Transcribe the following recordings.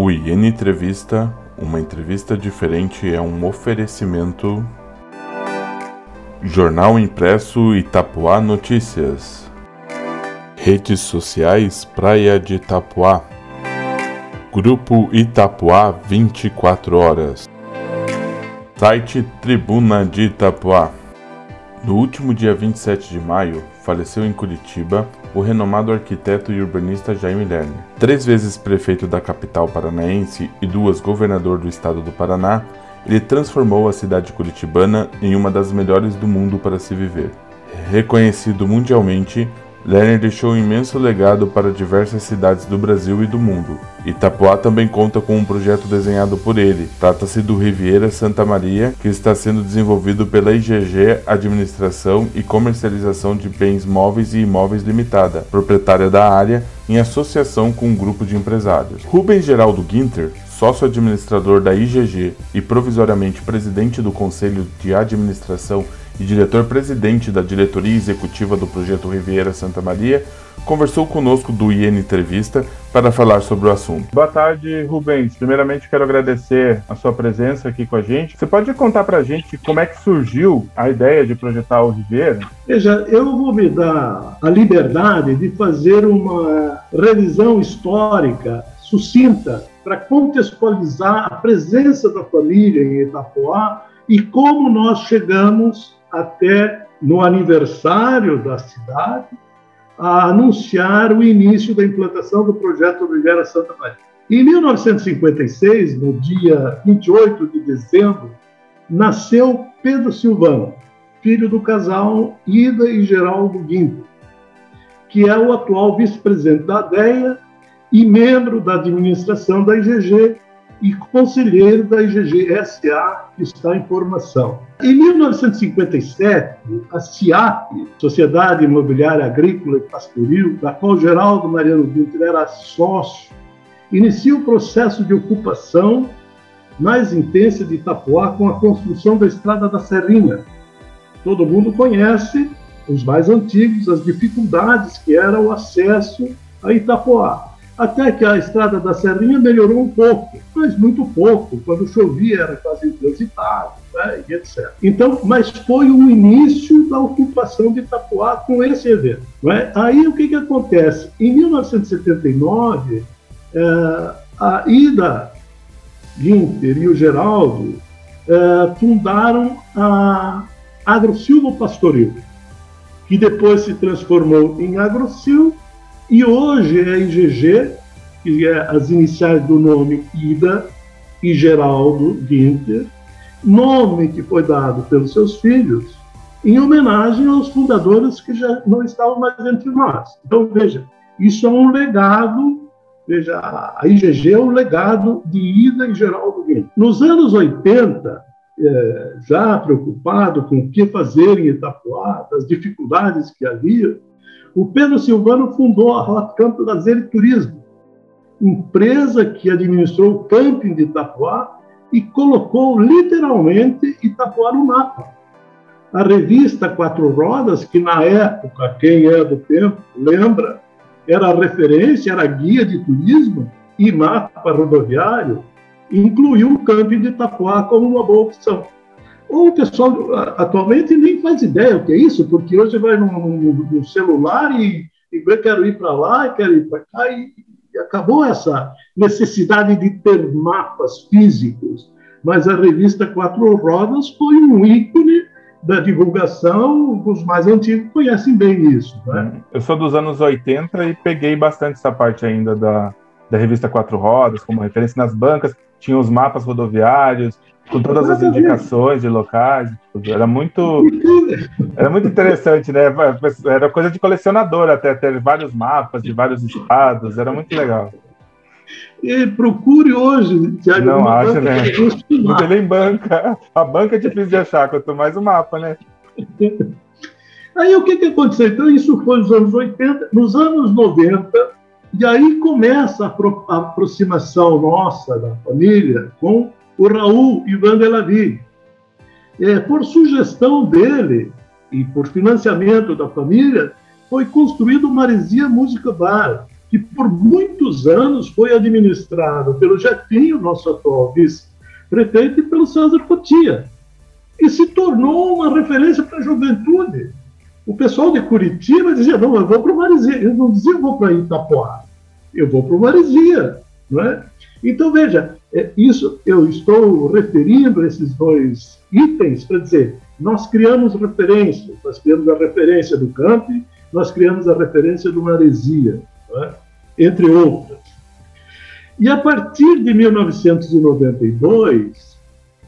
O IN Entrevista, uma entrevista diferente é um oferecimento. Jornal Impresso Itapuá Notícias. Redes sociais Praia de Itapuá. Grupo Itapuá 24 horas. Site Tribuna de Itapuá. No último dia 27 de maio, faleceu em Curitiba o renomado arquiteto e urbanista Jaime Lerner. Três vezes prefeito da capital paranaense e duas governador do estado do Paraná, ele transformou a cidade curitibana em uma das melhores do mundo para se viver. Reconhecido mundialmente, Lerner deixou um imenso legado para diversas cidades do Brasil e do mundo. Itapuá também conta com um projeto desenhado por ele. Trata-se do Riviera Santa Maria, que está sendo desenvolvido pela IGG Administração e Comercialização de Bens Móveis e Imóveis Limitada, proprietária da área, em associação com um grupo de empresários. Rubens Geraldo Ginter, sócio administrador da IGG e provisoriamente presidente do Conselho de Administração e diretor-presidente da diretoria executiva do projeto Riviera Santa Maria, conversou conosco do IN Entrevista para falar sobre o assunto. Boa tarde, Rubens. Primeiramente, quero agradecer a sua presença aqui com a gente. Você pode contar para a gente como é que surgiu a ideia de projetar o Riviera? Veja, eu vou me dar a liberdade de fazer uma revisão histórica sucinta para contextualizar a presença da família em Itapoá e como nós chegamos até no aniversário da cidade a anunciar o início da implantação do projeto Riviera Santa Maria. Em 1956, no dia 28 de dezembro, nasceu Pedro Silvano, filho do casal Ida e Geraldo Guinto, que é o atual vice-presidente da ADEA e membro da administração da IGG e conselheiro da IGG-SA, que está em formação. Em 1957, a CIAP, Sociedade Imobiliária Agrícola e Pastoril, da qual Geraldo Mariano Guter era sócio, inicia o processo de ocupação mais intensa de Itapuá com a construção da Estrada da Serrinha. Todo mundo conhece, os mais antigos, as dificuldades que era o acesso a Itapuá até que a estrada da Serrinha melhorou um pouco, mas muito pouco. Quando chovia era quase intransitável, né, e etc. Então, mas foi o início da ocupação de Itapuá com esse evento. Né? Aí o que, que acontece? Em 1979, é, a Ida Guinter e o Geraldo é, fundaram a AgroSilva Pastoril, que depois se transformou em AgroSil e hoje é IGG, que é as iniciais do nome Ida e Geraldo Ginter, nome que foi dado pelos seus filhos em homenagem aos fundadores que já não estavam mais entre nós. Então, veja, isso é um legado, veja, a IGG é um legado de Ida e Geraldo Ginter. Nos anos 80, é, já preocupado com o que fazer em Itapuá, das dificuldades que havia, o Pedro Silvano fundou a Hot Camp Lazer e Turismo, empresa que administrou o camping de Itapuá e colocou literalmente Itapuá no mapa. A revista Quatro Rodas, que na época, quem é do tempo lembra, era referência, era guia de turismo e mapa rodoviário, incluiu o camping de Itapuá como uma boa opção. O pessoal atualmente nem faz ideia o que é isso, porque hoje vai no, no, no celular e, e eu quero ir para lá, quero ir para cá, e, e acabou essa necessidade de ter mapas físicos. Mas a revista Quatro Rodas foi um ícone da divulgação, os mais antigos conhecem bem isso. Né? Eu sou dos anos 80 e peguei bastante essa parte ainda da, da revista Quatro Rodas, como referência nas bancas, tinha os mapas rodoviários, com todas as indicações de locais. Era muito, era muito interessante, né? Era coisa de colecionador até ter vários mapas de vários estados. Era muito legal. E procure hoje, Tiago. Não acho, né? Não tem nem banca. A banca é difícil de achar, quanto mais o mapa, né? Aí o que, que aconteceu? Então, isso foi nos anos 80. Nos anos 90, e aí começa a aproximação nossa da família com o Raul Ivan Delavi. É, por sugestão dele e por financiamento da família, foi construído o Maresia Música Bar, que por muitos anos foi administrado pelo Jefinho, nosso atual vice-prefeito, e pelo César Cotia, e se tornou uma referência para a juventude. O pessoal de Curitiba dizia, não, eu vou para o Marizia. Eu não dizia, eu vou para Itapoá. Eu vou para o Marizia. Não é? Então, veja, é, isso eu estou referindo esses dois itens para dizer, nós criamos referências, nós criamos a referência do campo, nós criamos a referência do Maresia, é? entre outras. E a partir de 1992,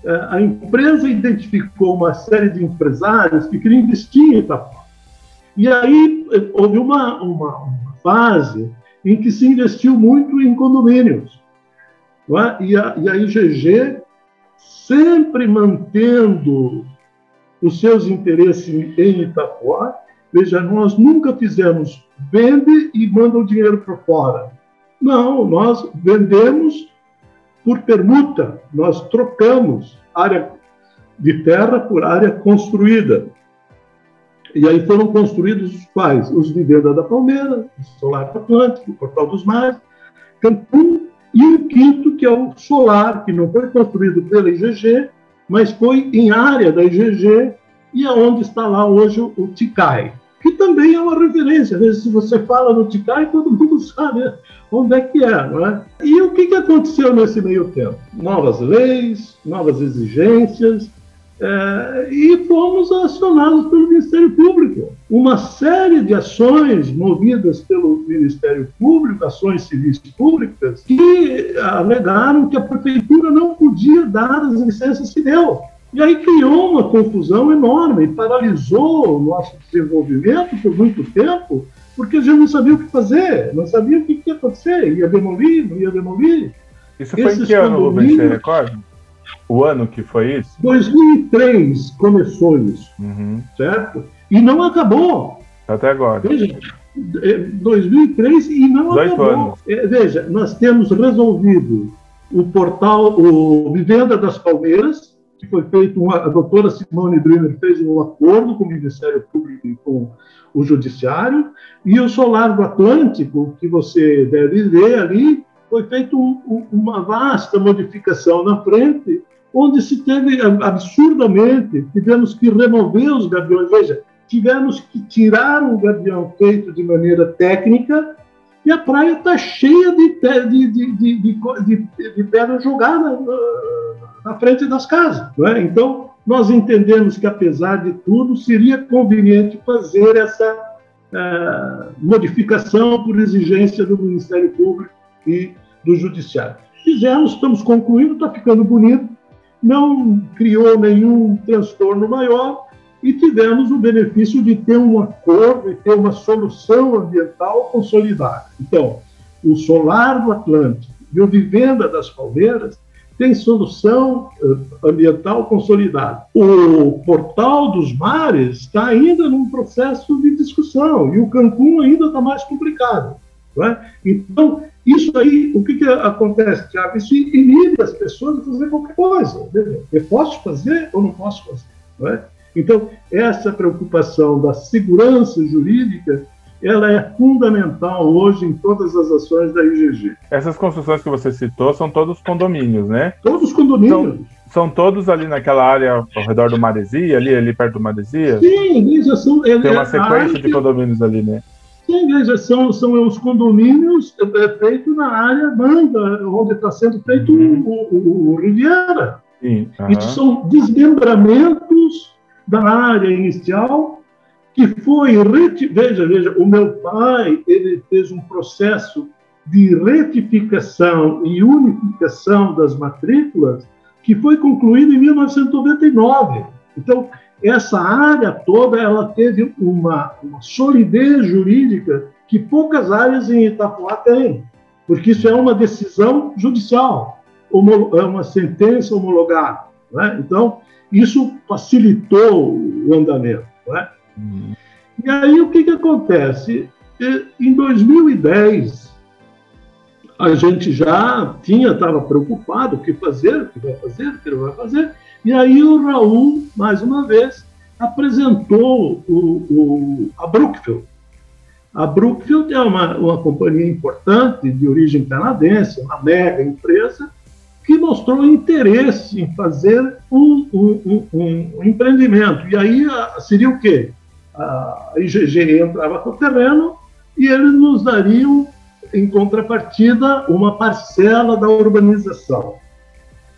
é, a empresa identificou uma série de empresários que queriam investir em Itapuã. E aí houve uma, uma, uma fase em que se investiu muito em condomínios. É? E, a, e a IGG, sempre mantendo os seus interesses em Itapuá, veja, nós nunca fizemos vende e manda o dinheiro para fora. Não, nós vendemos por permuta, nós trocamos área de terra por área construída. E aí foram construídos os quais? Os Vivenda da Palmeira, o Solar Atlântico, o Portal dos Mares, Cancún e o quinto, que é o Solar, que não foi construído pela IGG, mas foi em área da IGG e é onde está lá hoje o Ticai, que também é uma referência. Se você fala no Ticai, todo mundo sabe onde é que é, não é? E o que aconteceu nesse meio tempo? Novas leis, novas exigências, é, e fomos acionados pelo Ministério Público. Uma série de ações movidas pelo Ministério Público, ações civis públicas, que alegaram que a prefeitura não podia dar as licenças que deu. E aí criou uma confusão enorme, paralisou o nosso desenvolvimento por muito tempo, porque a gente não sabia o que fazer, não sabia o que ia acontecer, ia demolir, não ia demolir. Isso foi Esses em que ano, Rubens, você recorda? O ano que foi isso? 2003 começou isso, uhum. certo? E não acabou. Até agora. Veja, 2003 é, e não acabou. Anos. É, veja, nós temos resolvido o portal, o Vivenda das Palmeiras, que foi feito, uma, a doutora Simone Dremer fez um acordo com o Ministério Público e com o Judiciário, e o Solar do Atlântico, que você deve ver ali, foi feita um, uma vasta modificação na frente, onde se teve absurdamente, tivemos que remover os gaviões. Veja, tivemos que tirar um gavião feito de maneira técnica e a praia está cheia de, de, de, de, pedra jogada na frente das casas. É? Então, nós entendemos que, apesar de tudo, seria conveniente fazer essa uh, modificação por exigência do Ministério Público e do Judiciário. Fizemos, estamos concluindo, está ficando bonito, não criou nenhum transtorno maior e tivemos o benefício de ter um acordo e ter uma solução ambiental consolidada. Então, o Solar do Atlântico e o Vivenda das Palmeiras tem solução eh, ambiental consolidada. O Portal dos Mares está ainda num processo de discussão e o Cancún ainda está mais complicado. É? Então, isso aí, o que, que acontece, Tiago? Isso inibe as pessoas de fazer qualquer coisa. Eu posso fazer ou não posso fazer? É? Então, essa preocupação da segurança jurídica ela é fundamental hoje em todas as ações da IGG. Essas construções que você citou são todos condomínios, né? Todos condomínios. São, são todos ali naquela área ao redor do Maresia, ali, ali perto do Maresia? Sim, já são. Tem uma sequência de condomínios ali, né? Sim, já são, são os condomínios é, feitos na área banda, onde está sendo feito uhum. o, o, o, Riviera. Sim, uhum. Isso são desmembramentos da área inicial que foi veja veja o meu pai ele fez um processo de retificação e unificação das matrículas que foi concluído em 1999 então essa área toda ela teve uma, uma solidez jurídica que poucas áreas em Itapuá têm porque isso é uma decisão judicial é uma sentença homologada né? então isso facilitou o andamento né? E aí o que, que acontece? Em 2010, a gente já tinha, estava preocupado, o que fazer, o que vai fazer, o que não vai fazer. E aí o Raul, mais uma vez, apresentou o, o, a Brookfield. A Brookfield é uma, uma companhia importante de origem canadense, uma mega empresa, que mostrou interesse em fazer um, um, um, um empreendimento. E aí seria o quê? A IGG entrava com o terreno e eles nos dariam, em contrapartida, uma parcela da urbanização.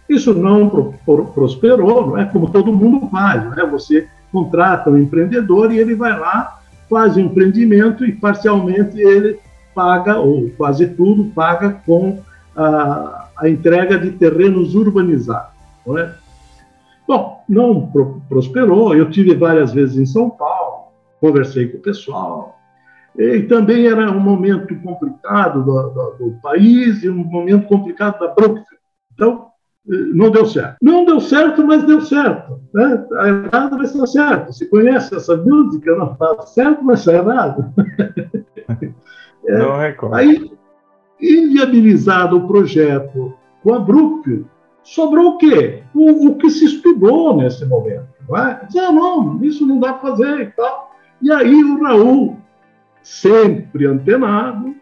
Isso não pro, pro, prosperou, não é como todo mundo faz, não é? Você contrata um empreendedor e ele vai lá, faz o um empreendimento e parcialmente ele paga, ou quase tudo, paga com a, a entrega de terrenos urbanizados. Não é? Bom, não pro, prosperou. Eu tive várias vezes em São Paulo, conversei com o pessoal. E também era um momento complicado do, do, do país e um momento complicado da Brookfield. Então, não deu certo. Não deu certo, mas deu certo. Né? A errado vai ser certo. Se conhece essa música, não está certo, mas está errado. é, não recordo. Aí, inviabilizado o projeto com a Brookfield, sobrou o quê? O, o, que se estudou nesse momento. Não é? ah, não, isso não dá para fazer e tal. E aí o Raul, sempre antenado,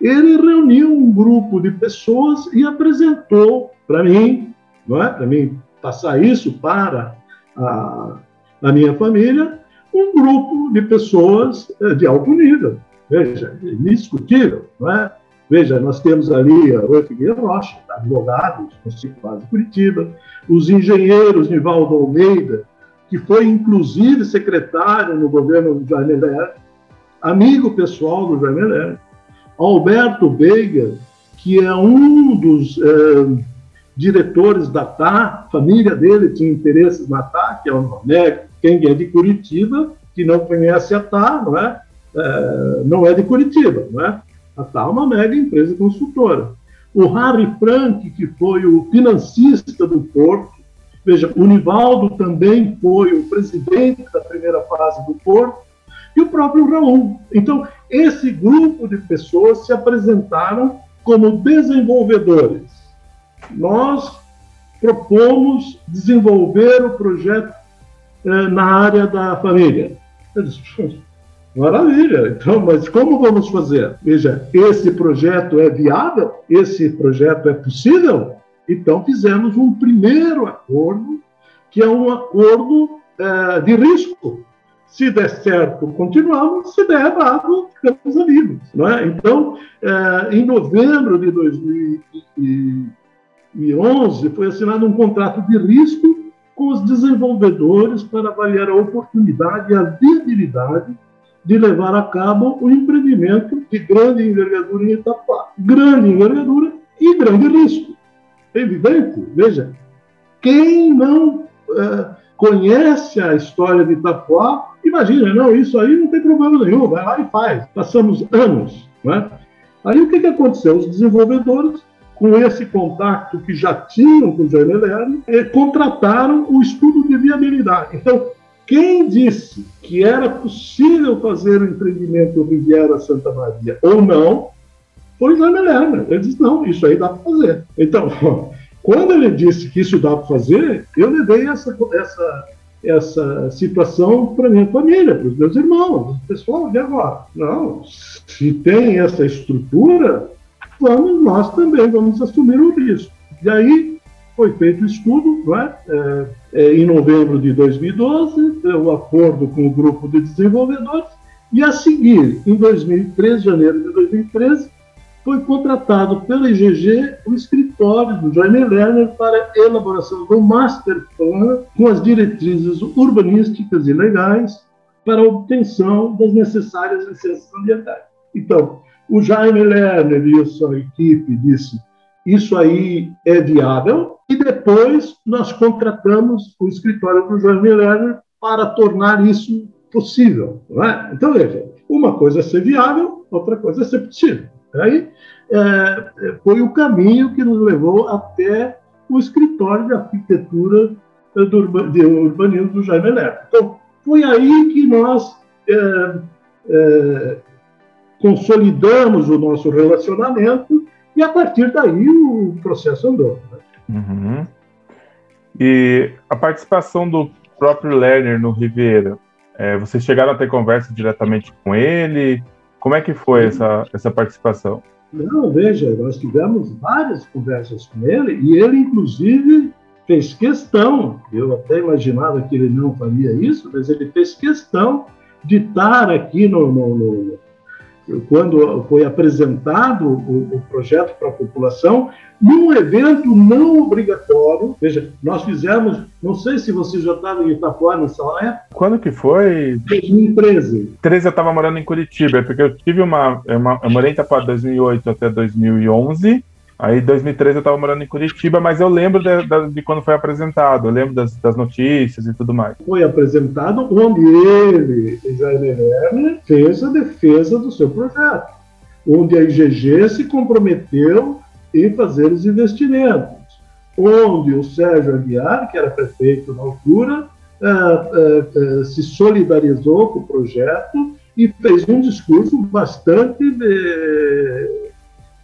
ele reuniu um grupo de pessoas e apresentou para mim, não é? Para mim passar isso para a, a minha família, um grupo de pessoas eh, de alto nível. Veja, indiscutível, não é? Veja, nós temos ali a Rui Rocha, advogado, principal de Curitiba, os engenheiros Nivaldo Almeida, que foi inclusive secretário no governo do Jaime Ler, amigo pessoal do Jaime Ler, Alberto Veiga, que é um dos eh, diretores da TAR, família dele tinha interesses na TAR, que é o né, quem é de Curitiba, que não conhece a TAR, não é? é não é de Curitiba, não é? A TAR é uma mega empresa consultora. O Harry Frank, que foi o financista do Porto, veja, o Nivaldo também foi o presidente da primeira fase do Porto, e o próprio Raul. Então, esse grupo de pessoas se apresentaram como desenvolvedores nós propomos desenvolver o projeto eh, na área da família. Maravilha, então, mas como vamos fazer? Veja, esse projeto é viável? Esse projeto é possível? Então, fizemos um primeiro acordo, que é um acordo eh, de risco. Se der certo, continuamos. Se der errado, ficamos amigos. Não é? Então, eh, em novembro de 2000 2011, foi assinado um contrato de risco com os desenvolvedores para avaliar a oportunidade e a viabilidade de levar a cabo o empreendimento de grande envergadura em Itapuá. Grande envergadura e grande risco. É evidente, veja, quem não é, conhece a história de Itapuá, imagina, não, isso aí não tem problema nenhum, vai lá e faz. Passamos anos. Né? Aí o que, que aconteceu? Os desenvolvedores com esse contato que já tinham com o Jaime Lerner, contrataram o estudo de viabilidade. Então, quem disse que era possível fazer o empreendimento Riviera Santa Maria ou não, foi o Jaime Lerner. Ele disse, não, isso aí dá para fazer. Então, quando ele disse que isso dá para fazer, eu levei essa, essa, essa situação para minha família, para os meus irmãos, o pessoal, de agora? Não, se tem essa estrutura, vamos, nós também vamos assumir o risco. E aí foi feito o estudo, não é? É, é, em novembro de 2012, o acordo com o grupo de desenvolvedores, e a seguir, em 2013, janeiro de 2013, foi contratado pela IGG o escritório do Jaime Lerner para elaboração do master plan com as diretrizes urbanísticas e legais para a obtenção das necessárias licenças ambientais. Então, o Jaime Lerner e a sua equipe disse: isso aí é viável, e depois nós contratamos o escritório do Jaime Lerner para tornar isso possível. É? Então, veja, uma coisa é ser viável, outra coisa é ser possível. Aí é, foi o caminho que nos levou até o escritório de arquitetura do de urbanismo do Jaime Lerner. Então, foi aí que nós é, é, consolidamos o nosso relacionamento e a partir daí o processo andou. Né? Uhum. E a participação do próprio Lerner no Ribeira, é, vocês chegaram a ter conversa diretamente com ele? Como é que foi essa, essa participação? Não, veja, nós tivemos várias conversas com ele e ele, inclusive, fez questão, eu até imaginava que ele não faria isso, mas ele fez questão de estar aqui no, no, no quando foi apresentado o, o projeto para a população, num evento não obrigatório. Veja, nós fizemos, não sei se você já estava em Itapuá nessa época. Quando que foi? 2013. 13 eu estava morando em Curitiba, porque eu tive uma, uma eu morei em Itapuá de 2008 até 2011. Aí, em 2013, eu estava morando em Curitiba, mas eu lembro de, de, de, quando foi apresentado, eu lembro das, das, notícias e tudo mais. Foi apresentado onde ele, Jair Werner, fez a defesa do seu projeto, onde a IGG se comprometeu em fazer os investimentos, onde o Sérgio Aguiar, que era prefeito na altura, uh, uh, se solidarizou com o projeto e fez um discurso bastante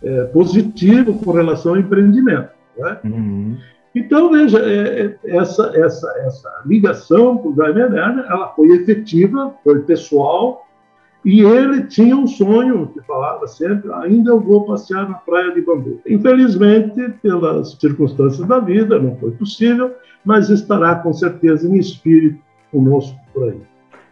é, positivo com relação ao empreendimento. Né? Uhum. Então, veja, é, é, essa, essa, essa ligação com o Jaime Lerner, ela foi efetiva, foi pessoal, e ele tinha um sonho, que falava sempre, ainda eu vou passear na praia de Bambu. Infelizmente, pelas circunstâncias da vida, não foi possível, mas estará com certeza em espírito conosco por aí.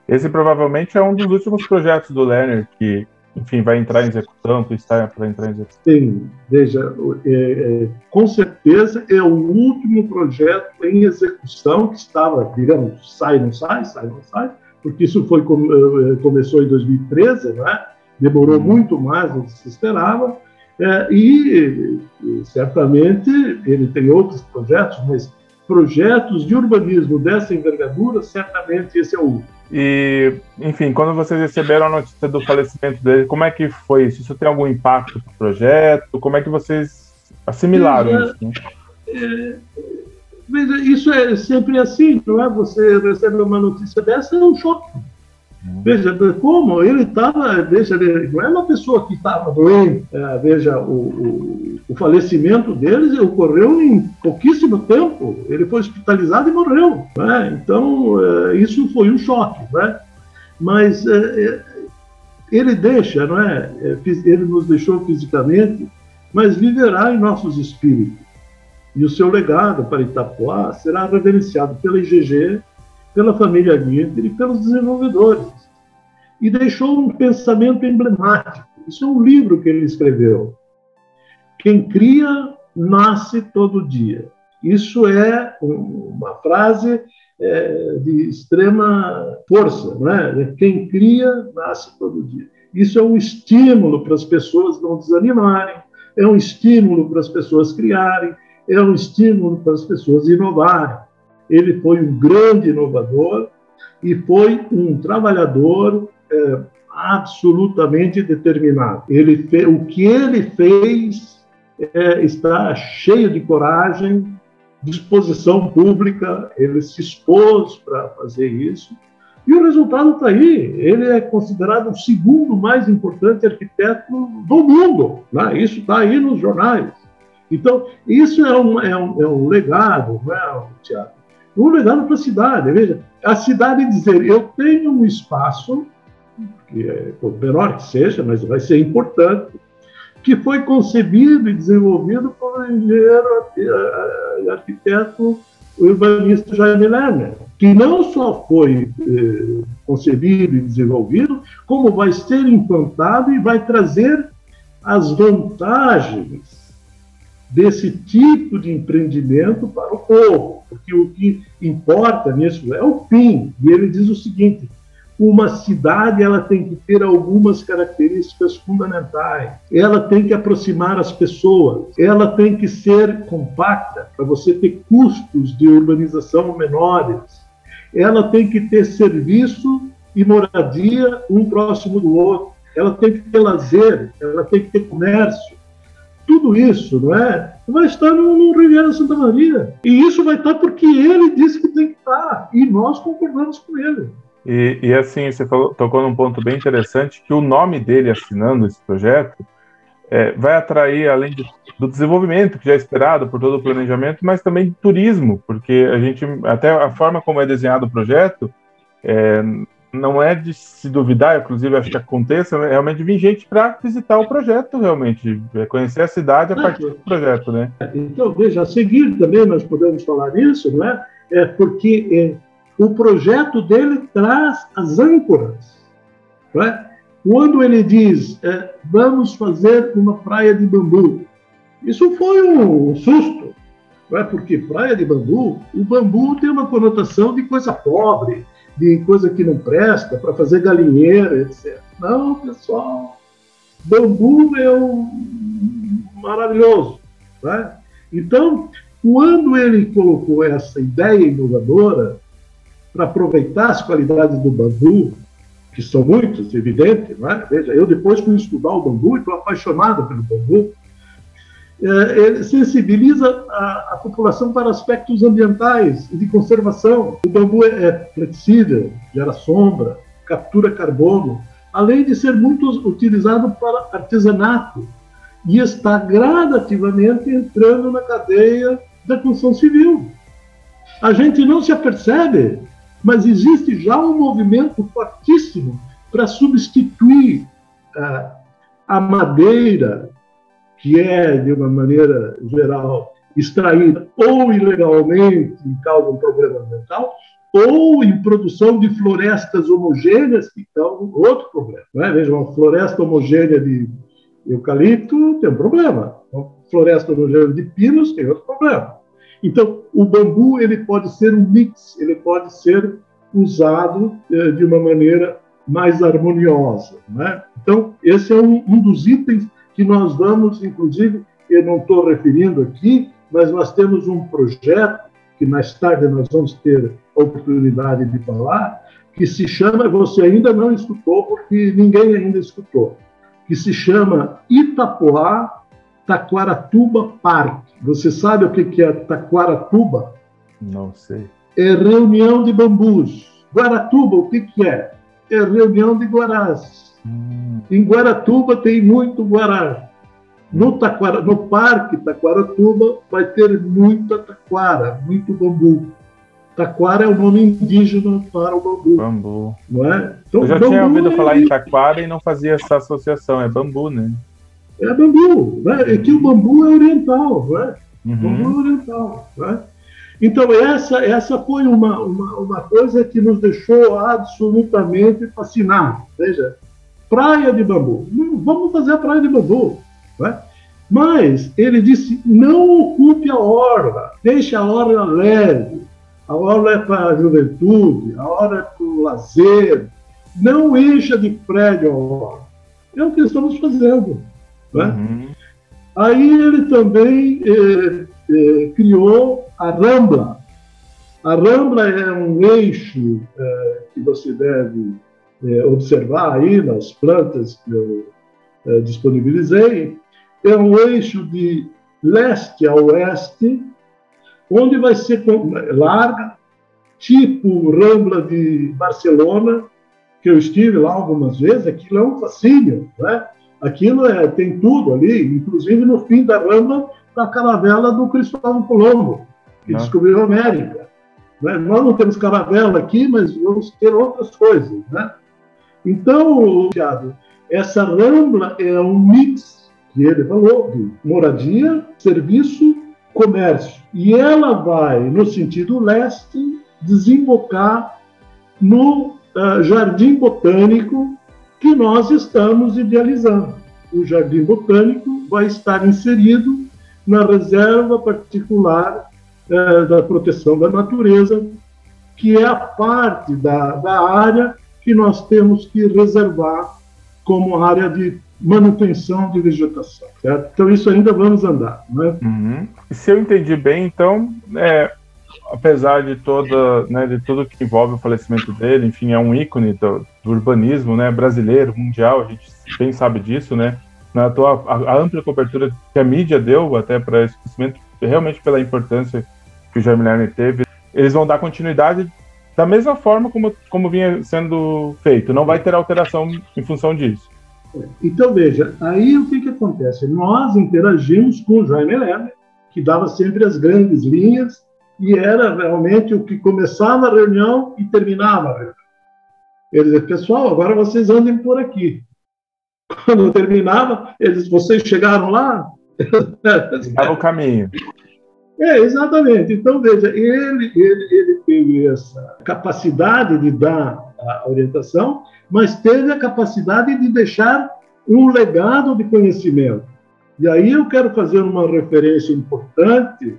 Esse provavelmente é um dos últimos projetos do Lerner que enfim, vai entrar em execução, tu está para entrar em execução? Sim, veja, é, é, com certeza é o último projeto em execução que estava, digamos, sai, não sai, sai, não sai, porque isso foi é, começou em 2013, né? demorou uhum. muito mais do que se esperava, é, e certamente ele tem outros projetos, mas projetos de urbanismo dessa envergadura, certamente esse é o último. E, enfim, quando vocês receberam a notícia do falecimento dele, como é que foi isso? Isso tem algum impacto no projeto? Como é que vocês assimilaram é, isso? É, isso é sempre assim, não é? Você recebe uma notícia dessa, é um choque. Veja como ele estava, veja, ele não é uma pessoa que estava doente. É, veja, o, o, o, falecimento deles ocorreu em pouquíssimo tempo. Ele foi hospitalizado e morreu. Né? Então, é, isso foi um choque. Né? Mas é, é ele deixa, não é? é ele nos deixou fisicamente, mas viverá em nossos espíritos. E o seu legado para Itapuá será reverenciado pela IGG pela família Nietzsche e pelos desenvolvedores. E deixou um pensamento emblemático. Isso é um livro que ele escreveu. Quem cria, nasce todo dia. Isso é uma frase é, de extrema força, não é? Quem cria, nasce todo dia. Isso é um estímulo para as pessoas não desanimarem, é um estímulo para as pessoas criarem, é um estímulo para as pessoas inovarem ele foi um grande inovador e foi um trabalhador é, absolutamente determinado. Ele fez, o que ele fez é, está cheio de coragem, disposição pública, ele se expôs para fazer isso. E o resultado está aí. Ele é considerado o segundo mais importante arquiteto do mundo. Né? Isso está aí nos jornais. Então, isso é um, é um, é um legado, não é, Tiago? Um legado para a cidade. Veja, a cidade dizer, eu tenho um espaço, que é o menor que seja, mas vai ser importante, que foi concebido e desenvolvido por um engenheiro e arquiteto urbanista Jaime Lerner, que não só foi eh, concebido e desenvolvido, como vai ser implantado e vai trazer as vantagens desse tipo de empreendimento para o povo, porque o que importa nisso é o fim. E ele diz o seguinte: uma cidade ela tem que ter algumas características fundamentais. Ela tem que aproximar as pessoas, ela tem que ser compacta para você ter custos de urbanização menores. Ela tem que ter serviço e moradia um próximo do outro. Ela tem que ter lazer, ela tem que ter comércio tudo isso, não é? Vai estar no, no Riviera Santa Maria. E isso vai estar porque ele disse que tem que estar. E nós concordamos com ele. E, e assim, você falou, tocou num ponto bem interessante, que o nome dele assinando esse projeto é, vai atrair, além de, do desenvolvimento que já é esperado por todo o planejamento, mas também turismo, porque a gente, até a forma como é desenhado o projeto, é, não é de se duvidar, inclusive acho que aconteça, né, realmente vir gente para visitar o projeto, realmente, é conhecer a cidade a partir do projeto, né? Então, veja, a seguir também nós podemos falar isso, não é? É porque é, o projeto dele traz as âncoras, não é? Quando ele diz, é, vamos fazer uma praia de bambu, isso foi um susto, não é? Porque praia de bambu, o bambu tem uma conotação de coisa pobre, de coisa que não presta, para fazer galinheiro, etc. Não, pessoal, bambu é um maravilhoso. Né? Então, quando ele colocou essa ideia inovadora para aproveitar as qualidades do bambu, que são muitas, evidente, né? veja, eu depois fui estudar o bambu e estou apaixonado pelo bambu, ele sensibiliza a, a, população para aspectos ambientais e de conservação. O bambu é, é flexível, gera sombra, captura carbono, além de ser muito utilizado para artesanato e está gradativamente entrando na cadeia da construção civil. A gente não se apercebe, mas existe já um movimento fortíssimo para substituir uh, a madeira que é, de uma maneira geral, extraída ou ilegalmente e causa um problema ambiental, ou em produção de florestas homogêneas, que causam outro problema. é? Veja, uma floresta homogênea de eucalipto tem um problema. Uma floresta homogênea de pinos tem outro problema. Então, o bambu ele pode ser um mix, ele pode ser usado eh, de uma maneira mais harmoniosa. Né? Então, esse é um, um dos itens que nós vamos, inclusive, eu não estou referindo aqui, mas nós temos um projeto que mais tarde nós vamos ter a oportunidade de falar, que se chama, você ainda não escutou, porque ninguém ainda escutou, que se chama Itapoá Taquaratuba Park. Você sabe o que é Taquaratuba? Não sei. É reunião de bambus. Guaratuba, o que é? É reunião de guarás. Hum. Em Guaratuba tem muito guará. No, taquara, no Parque Taquaratuba vai ter muita taquara, muito bambu. Taquara é o nome indígena para o bambu. Bambu. Não é? Então, Eu já tinha ouvido é... falar em taquara e não fazia essa associação, é bambu, né? É bambu, né? é que o bambu é oriental, né? Uhum. Bambu é oriental, né? Então, essa, essa foi uma, uma, uma coisa que nos deixou absolutamente fascinados. Veja, praia de bambu. vamos fazer a praia de bambu. Né? Mas ele disse: não ocupe a orla, deixe a orla leve. A orla é para a juventude, a orla é para o lazer. Não encha de prédio a orla. É o que estamos fazendo. Né? Uhum. Aí ele também eh, eh, criou a Rambla. A Rambla é um eixo eh, que você deve é, observar aí nas plantas que eu é, disponibilizei, é um eixo de leste a oeste, onde vai ser larga, tipo Rambla de Barcelona, que eu estive lá algumas vezes, aquilo é um fascínio, né? Aquilo é, tem tudo ali, inclusive no fim da Rambla, da caravela do Cristóvão Colombo, que não. descobriu a América. Né? Nós não temos caravela aqui, mas vamos ter outras coisas, né? Então, Thiago, essa Rambla é um mix que ele falou de moradia, serviço, comércio. E ela vai, no sentido leste, desembocar no uh, Jardim Botânico que nós estamos idealizando. O Jardim Botânico vai estar inserido na reserva particular uh, da proteção da natureza, que é a parte da, da área que nós temos que reservar como área de manutenção de vegetação. Certo? Então, isso ainda vamos andar. Né? Uhum. Se eu entendi bem, então, é, apesar de toda, né, de tudo que envolve o falecimento dele, enfim, é um ícone do, do urbanismo, né, brasileiro, mundial, a gente bem sabe disso, né? Na tua, a, a ampla cobertura que a mídia deu até para esse falecimento, realmente pela importância que o Jaime Lerner teve, eles vão dar continuidade da mesma forma como, como vinha sendo feito. Não vai ter alteração em função disso. Então, veja, aí o que, que acontece? Nós interagimos com o Jaime Lerner, que dava sempre as grandes linhas e era realmente o que começava a reunião e terminava a reunião. Ele dizia, pessoal, agora vocês andem por aqui. Quando terminava, eles, vocês chegaram lá? Dava o caminho. É, exatamente. Então, veja, ele, ele, ele teve essa capacidade de dar a orientação, mas teve a capacidade de deixar um legado de conhecimento. E aí eu quero fazer uma referência importante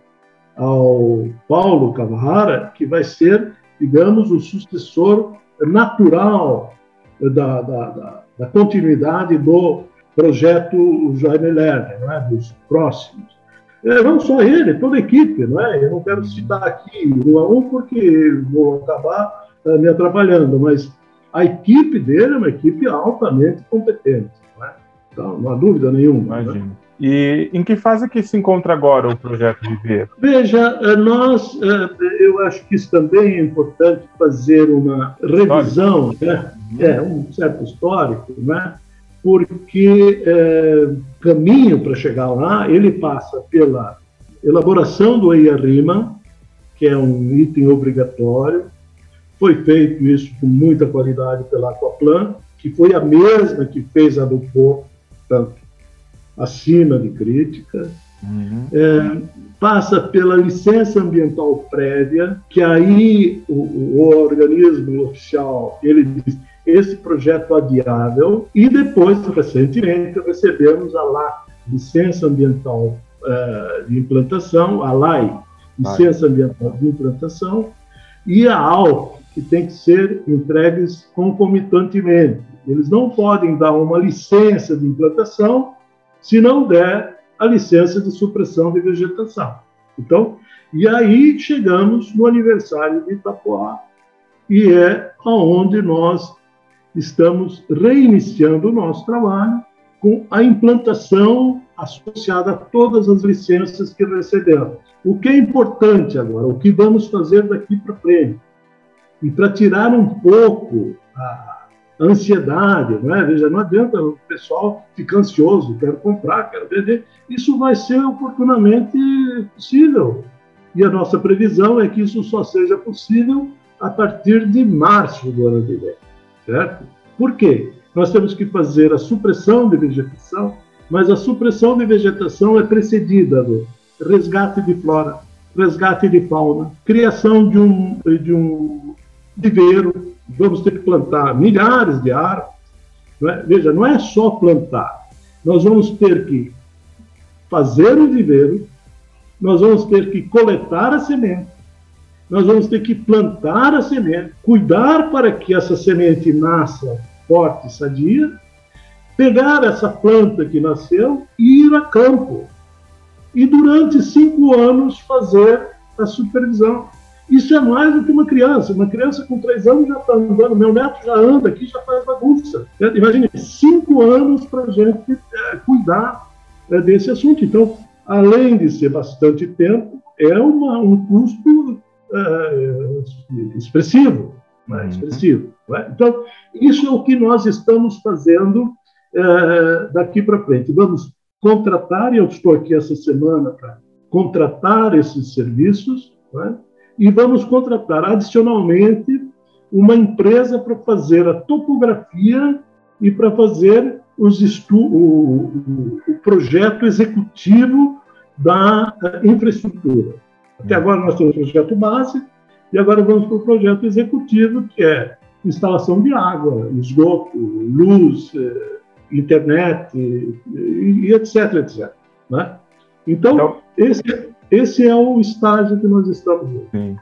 ao Paulo Cavara, que vai ser, digamos, o sucessor natural da, da, da, da continuidade do projeto Jaime Lerner, não é? dos próximos. É, não só ele, toda a equipe, não é? Eu não quero citar aqui um a um porque vou acabar uh, me atrapalhando, mas a equipe dele é uma equipe altamente competente, não é? Então, não há dúvida nenhuma. Imagina. Né? E em que fase que se encontra agora o projeto Viver? Veja, eh, nós, eh, eu acho que isso também é importante fazer uma revisão, né? é um certo histórico, né? Porque é, caminho para chegar lá, ele passa pela elaboração do EIA-RIMA, que é um item obrigatório. Foi feito isso com muita qualidade pela Aquaplan, que foi a mesma que fez a do portanto, acima de crítica. Uhum. É, passa pela licença ambiental prévia, que aí o, o organismo oficial ele diz esse projeto adiável e depois, recentemente, recebemos a LA, Licença Ambiental uh, de Implantação, a LAI, Licença Ambiental de Implantação, e a AL, que tem que ser entregues concomitantemente. Eles não podem dar uma licença de implantação se não der a licença de supressão de vegetação. Então, e aí chegamos no aniversário de Itapoá, e é aonde nós estamos reiniciando o nosso trabalho com a implantação associada a todas as licenças que recebemos. O que é importante agora, o que vamos fazer daqui para frente? E para tirar um pouco a ansiedade, não é? Veja, não adianta o pessoal ficar ansioso, quero comprar, quero vender. Isso vai ser oportunamente possível. E a nossa previsão é que isso só seja possível a partir de março do ano que vem certo? Por quê? Nós temos que fazer a supressão de vegetação, mas a supressão de vegetação é precedida do resgate de flora, resgate de fauna, criação de um, de um viveiro. Vamos ter que plantar milhares de árvores. Não é? Veja, não é só plantar. Nós vamos ter que fazer o viveiro, nós vamos ter que coletar a semente, nós vamos ter que plantar a semente, cuidar para que essa semente nasça forte e sadia, pegar essa planta que nasceu e ir a campo. E durante cinco anos fazer a supervisão. Isso é mais do que uma criança. Uma criança com três anos já está andando, meu neto já anda aqui, já faz bagunça. Imagine, cinco anos para a gente é, cuidar é, desse assunto. Então, além de ser bastante tempo, é uma, um custo uh, expressivo. Né? Uhum. expressivo né? Então, isso é o que nós estamos fazendo uh, daqui para frente. Vamos contratar, e eu estou aqui essa semana para contratar esses serviços, né? e vamos contratar adicionalmente uma empresa para fazer a topografia e para fazer os estu o, o, o projeto executivo da infraestrutura. Até agora nós temos o projeto base e agora vamos para o projeto executivo, que é instalação de água, esgoto, luz, eh, internet e, e etc, etc. Né? Então, então, esse, esse é o estágio que nós estamos. Sim.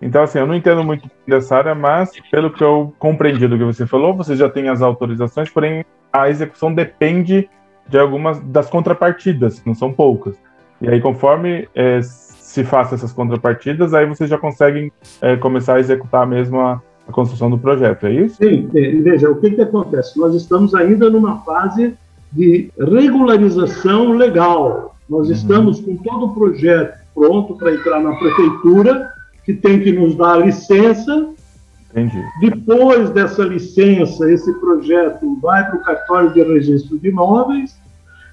Então, assim, eu não entendo muito dessa área, mas pelo que eu compreendi do que você falou, você já tem as autorizações, porém a execução depende de algumas das contrapartidas, não são poucas. E aí, conforme é, se faça essas contrapartidas, aí vocês já conseguem é, começar a executar mesmo a, a, construção do projeto, é isso? Sim, veja, o que, que acontece? Nós estamos ainda numa fase de regularização legal. Nós uhum. estamos com todo o projeto pronto para entrar na prefeitura, que tem que nos dar a licença. Entendi. Depois dessa licença, esse projeto vai para o cartório de registro de imóveis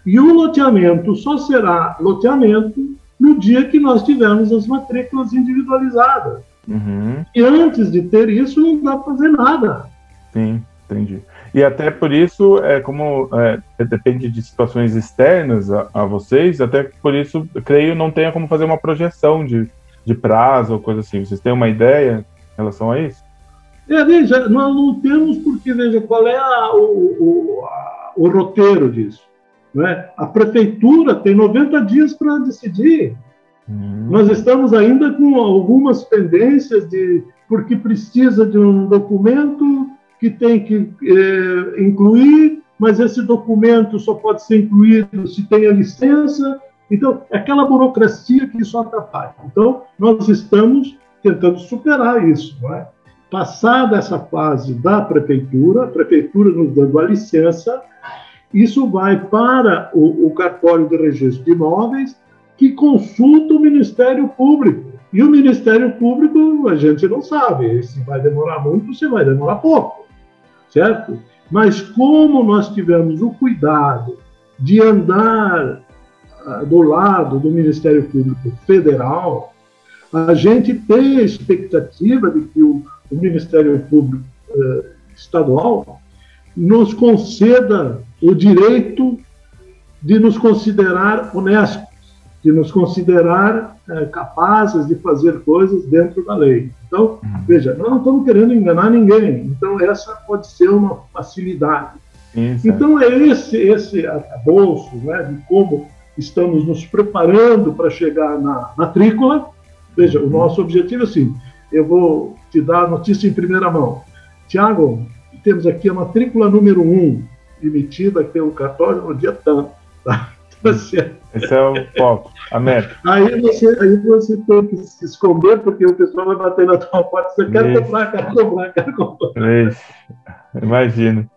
e o loteamento só será loteamento no dia que nós tivermos as matrículas individualizadas. Uhum. E antes de ter isso, não dá para fazer nada. Sim, entendi. E até por isso, é como é, depende de situações externas a, a, vocês, até por isso, creio, não tenha como fazer uma projeção de, de prazo ou coisa assim. Vocês têm uma ideia em relação a isso? É, veja, nós não temos porque, veja, qual é a, o, o, a, o roteiro disso. Né? A prefeitura tem 90 dias para decidir. Hum. Nós estamos ainda com algumas pendências de porque precisa de um documento que tem que é, incluir, mas esse documento só pode ser incluído se tem a licença. Então, é aquela burocracia que só atrapalha. Então, nós estamos tentando superar isso. Não é? Passada essa fase da prefeitura, a prefeitura nos dando a licença, isso vai para o, o cartório de registro de imóveis, que consulta o Ministério Público. E o Ministério Público, a gente não sabe se vai demorar muito se vai demorar pouco, certo? Mas como nós tivemos o cuidado de andar uh, do lado do Ministério Público Federal, a gente tem a expectativa de que o, Ministério Público uh, Estadual nos conceda o direito de nos considerar honestos, de nos considerar é, capazes de fazer coisas dentro da lei. Então, uhum. veja, nós não estamos querendo enganar ninguém. Então, essa pode ser uma facilidade. Isso. Então, é esse, esse bolso né, de como estamos nos preparando para chegar na matrícula. Veja, o uhum. nosso objetivo é assim: eu vou te dar a notícia em primeira mão. Tiago, temos aqui a matrícula número 1, um, emitida pelo cartório no dia tanto. Tá? Você... Esse é o foco, a meta. Aí você, aí você tem que se esconder, porque o pessoal vai bater na tua porta. Você quer comprar, quer comprar, quer comprar. Isso. Imagino.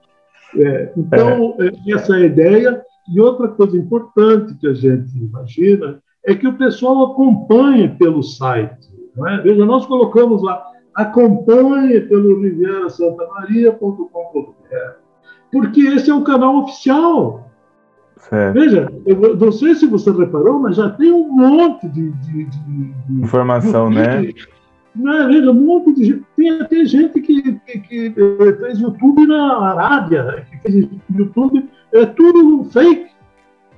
É, então, é. essa é a ideia. E outra coisa importante que a gente imagina é que o pessoal acompanhe pelo site. É? Veja, nós colocamos lá, acompanhe pelo rivieraSantaMaria.com.br, porque esse é o canal oficial. Certo. Veja, eu não sei se você reparou, mas já tem um monte de, de, de, de informação, né? Né, veja, um monte de gente. Tem até gente que, que, que, fez YouTube na Arábia, que fez YouTube, é tudo fake.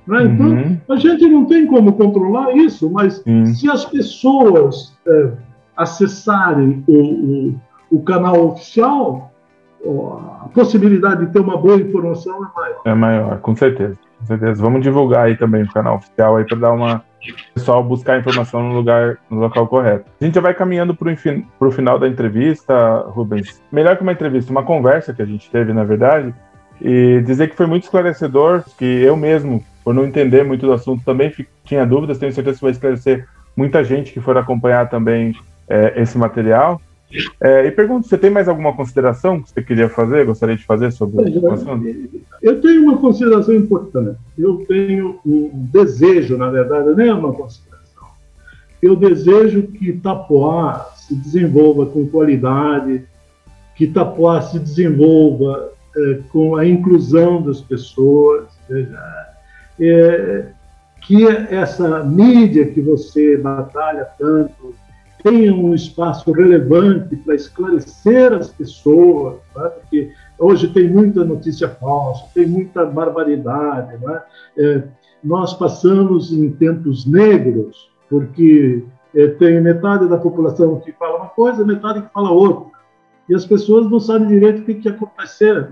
Né? Então, uhum. a gente não tem como controlar isso, mas uhum. se as pessoas é, acessarem o, o, o canal oficial, a possibilidade de ter uma boa informação é maior. É maior, com certeza. Com certeza. Vamos divulgar aí também o canal oficial aí para dar uma pessoal buscar informação no lugar, no local correto. A gente já vai caminhando para o final da entrevista, Rubens. Melhor que uma entrevista, uma conversa que a gente teve, na verdade, e dizer que foi muito esclarecedor, que eu mesmo, por não entender muito do assunto, também tinha dúvidas. Tenho certeza que vai esclarecer muita gente que for acompanhar também é, esse material. É, e pergunto, você tem mais alguma consideração que você queria fazer, gostaria de fazer sobre o assunto? Eu tenho uma consideração importante. Eu tenho um desejo, na verdade, não é uma consideração. Eu desejo que Itapuá se desenvolva com qualidade, que Itapuá se desenvolva é, com a inclusão das pessoas, é, que essa mídia que você batalha tanto, tenha um espaço relevante para esclarecer as pessoas, né? porque hoje tem muita notícia falsa, tem muita barbaridade. Né? É, nós passamos em tempos negros, porque é, tem metade da população que fala uma coisa, metade que fala outra. E as pessoas não sabem direito o que, que aconteceu.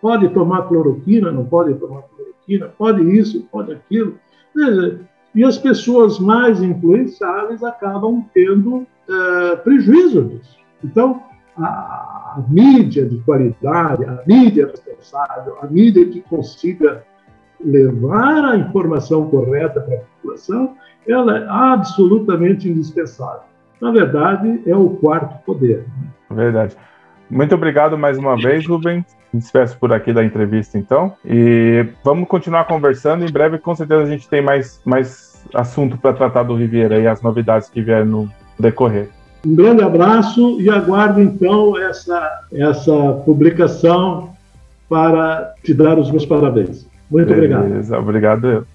Pode tomar cloroquina, não pode tomar cloroquina, pode isso, pode aquilo. Veja, e as pessoas mais influenciáveis acabam tendo é, prejuízo disso. Então, a, a, mídia de qualidade, a mídia responsável, a mídia que consiga levar a informação correta para a população, ela é absolutamente indispensável. Na verdade, é o quarto poder. Né? Verdade. Muito obrigado mais uma vez, Rubens. Me despeço por aqui da entrevista, então. E vamos continuar conversando. Em breve, com certeza, a gente tem mais, mais assunto para tratar do Riviera e as novidades que vierem no decorrer. Um grande abraço e aguardo, então, essa, essa publicação para te dar os meus parabéns. Muito Beleza, obrigado. Obrigado.